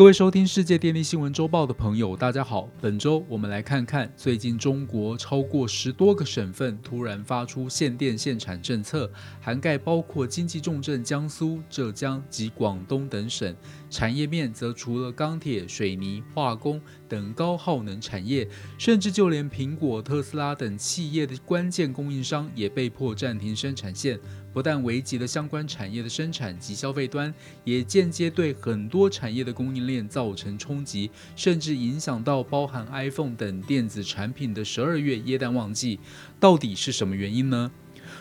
各位收听世界电力新闻周报的朋友，大家好。本周我们来看看最近中国超过十多个省份突然发出限电限产政策，涵盖包括经济重镇江苏、浙江及广东等省。产业面则除了钢铁、水泥、化工等高耗能产业，甚至就连苹果、特斯拉等企业的关键供应商也被迫暂停生产线。不但危及了相关产业的生产及消费端，也间接对很多产业的供应链造成冲击，甚至影响到包含 iPhone 等电子产品的十二月耶诞旺季。到底是什么原因呢？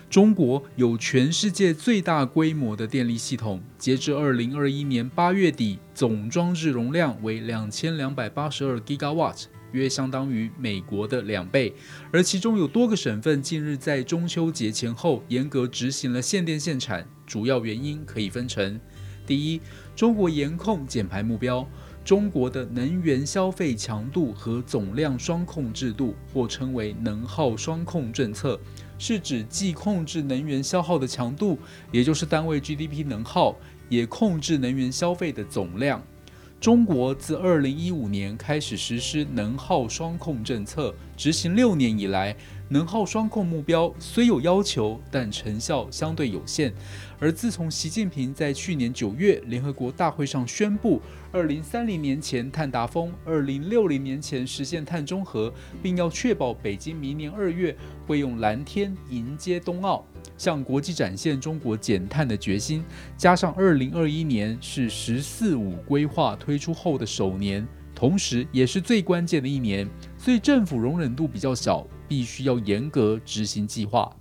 中国有全世界最大规模的电力系统，截至二零二一年八月底，总装置容量为两千两百八十二 Gigawatt。约相当于美国的两倍，而其中有多个省份近日在中秋节前后严格执行了限电限产，主要原因可以分成：第一，中国严控减排目标。中国的能源消费强度和总量双控制度，或称为能耗双控政策，是指既控制能源消耗的强度，也就是单位 GDP 能耗，也控制能源消费的总量。中国自二零一五年开始实施能耗双控政策，执行六年以来。能耗双控目标虽有要求，但成效相对有限。而自从习近平在去年九月联合国大会上宣布，二零三零年前碳达峰，二零六零年前实现碳中和，并要确保北京明年二月会用蓝天迎接冬奥，向国际展现中国减碳的决心。加上二零二一年是“十四五”规划推出后的首年，同时也是最关键的一年，所以政府容忍度比较小。必须要严格执行计划。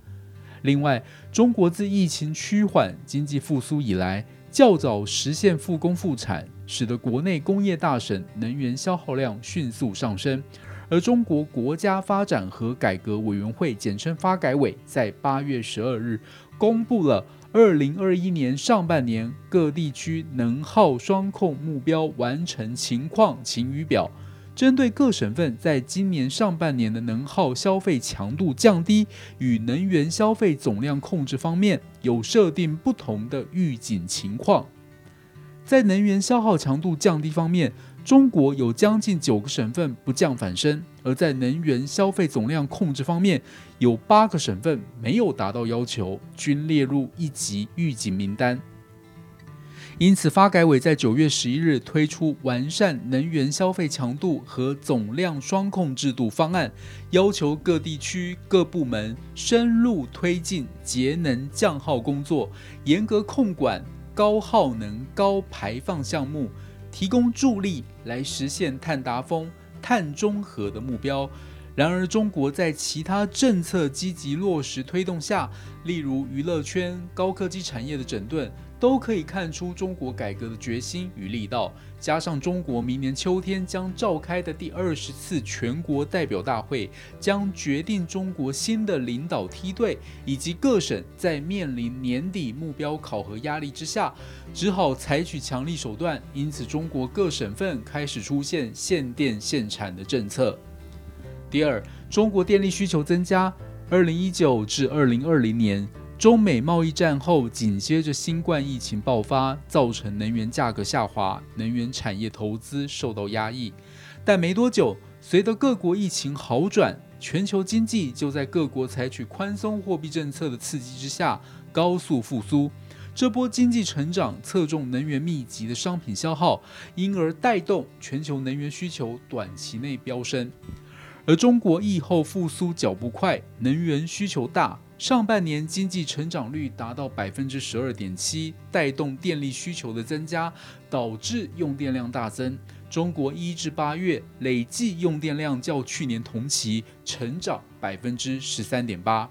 另外，中国自疫情趋缓、经济复苏以来，较早实现复工复产，使得国内工业大省能源消耗量迅速上升。而中国国家发展和改革委员会（简称发改委）在八月十二日公布了二零二一年上半年各地区能耗双控目标完成情况晴雨表。针对各省份在今年上半年的能耗消费强度降低与能源消费总量控制方面，有设定不同的预警情况。在能源消耗强度降低方面，中国有将近九个省份不降反升；而在能源消费总量控制方面，有八个省份没有达到要求，均列入一级预警名单。因此，发改委在九月十一日推出完善能源消费强度和总量双控制度方案，要求各地区各部门深入推进节能降耗工作，严格控管高耗能、高排放项目，提供助力来实现碳达峰、碳中和的目标。然而，中国在其他政策积极落实推动下，例如娱乐圈、高科技产业的整顿。都可以看出中国改革的决心与力道，加上中国明年秋天将召开的第二十次全国代表大会，将决定中国新的领导梯队，以及各省在面临年底目标考核压力之下，只好采取强力手段。因此，中国各省份开始出现限电限产的政策。第二，中国电力需求增加，二零一九至二零二零年。中美贸易战后，紧接着新冠疫情爆发，造成能源价格下滑，能源产业投资受到压抑。但没多久，随着各国疫情好转，全球经济就在各国采取宽松货币政策的刺激之下高速复苏。这波经济成长侧重能源密集的商品消耗，因而带动全球能源需求短期内飙升。而中国疫后复苏脚步快，能源需求大。上半年经济成长率达到百分之十二点七，带动电力需求的增加，导致用电量大增。中国一至八月累计用电量较去年同期成长百分之十三点八。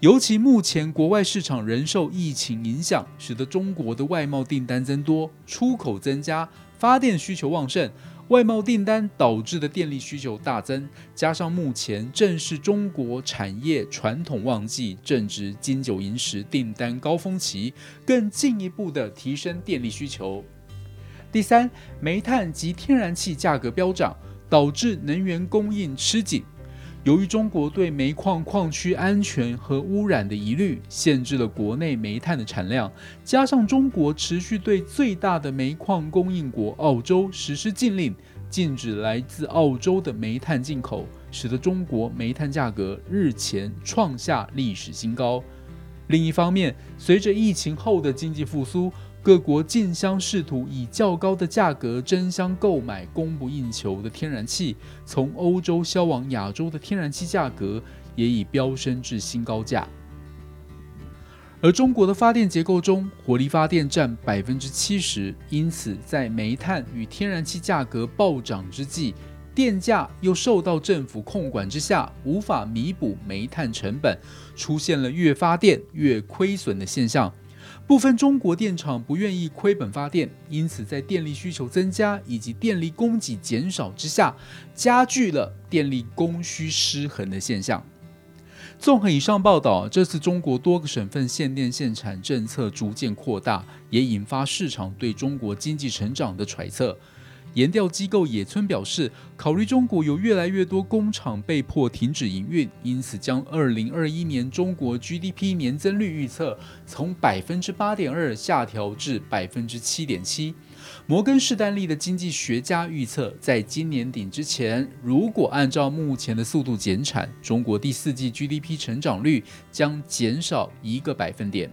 尤其目前国外市场仍受疫情影响，使得中国的外贸订单增多，出口增加，发电需求旺盛。外贸订单导致的电力需求大增，加上目前正是中国产业传统旺季，正值金九银十订单高峰期，更进一步的提升电力需求。第三，煤炭及天然气价格飙涨，导致能源供应吃紧。由于中国对煤矿矿区安全和污染的疑虑，限制了国内煤炭的产量，加上中国持续对最大的煤矿供应国澳洲实施禁令，禁止来自澳洲的煤炭进口，使得中国煤炭价格日前创下历史新高。另一方面，随着疫情后的经济复苏，各国竞相试图以较高的价格争相购买供不应求的天然气，从欧洲销往亚洲的天然气价格也已飙升至新高价。而中国的发电结构中，火力发电占百分之七十，因此在煤炭与天然气价格暴涨之际，电价又受到政府控管之下，无法弥补煤炭成本，出现了越发电越亏损的现象。部分中国电厂不愿意亏本发电，因此在电力需求增加以及电力供给减少之下，加剧了电力供需失衡的现象。综合以上报道，这次中国多个省份限电限产政策逐渐扩大，也引发市场对中国经济成长的揣测。研调机构野村表示，考虑中国有越来越多工厂被迫停止营运，因此将二零二一年中国 GDP 年增率预测从百分之八点二下调至百分之七点七。摩根士丹利的经济学家预测，在今年底之前，如果按照目前的速度减产，中国第四季 GDP 成长率将减少一个百分点。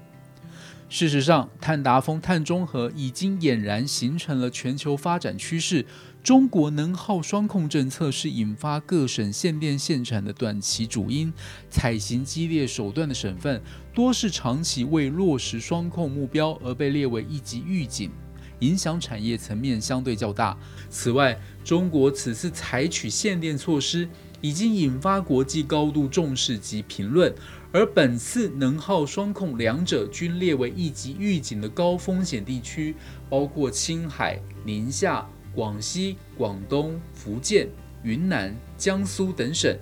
事实上，碳达峰、碳中和已经俨然形成了全球发展趋势。中国能耗双控政策是引发各省限电限产的短期主因。采行激烈手段的省份，多是长期为落实双控目标而被列为一级预警，影响产业层面相对较大。此外，中国此次采取限电措施，已经引发国际高度重视及评论。而本次能耗双控两者均列为一级预警的高风险地区，包括青海、宁夏、广西、广东、福建、云南、江苏等省。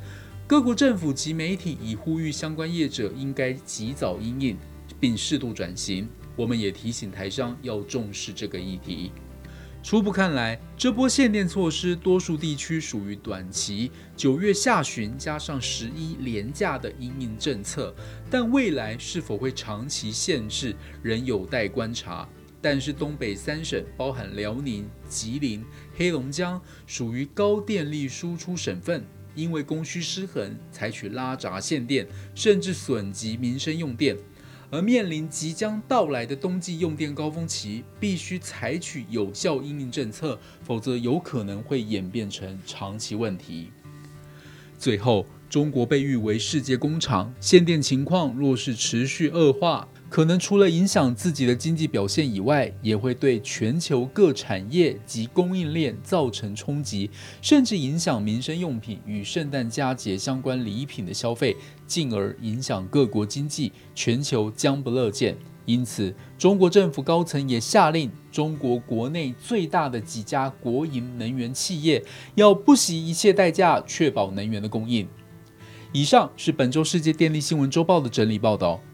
各国政府及媒体已呼吁相关业者应该及早应应，并适度转型。我们也提醒台商要重视这个议题。初步看来，这波限电措施多数地区属于短期，九月下旬加上十一廉价的阴影政策，但未来是否会长期限制，仍有待观察。但是东北三省，包含辽宁、吉林、黑龙江，属于高电力输出省份，因为供需失衡，采取拉闸限电，甚至损及民生用电。而面临即将到来的冬季用电高峰期，必须采取有效应应政策，否则有可能会演变成长期问题。最后，中国被誉为世界工厂，限电情况若是持续恶化。可能除了影响自己的经济表现以外，也会对全球各产业及供应链造成冲击，甚至影响民生用品与圣诞佳节相关礼品的消费，进而影响各国经济，全球将不乐见。因此，中国政府高层也下令，中国国内最大的几家国营能源企业要不惜一切代价确保能源的供应。以上是本周世界电力新闻周报的整理报道。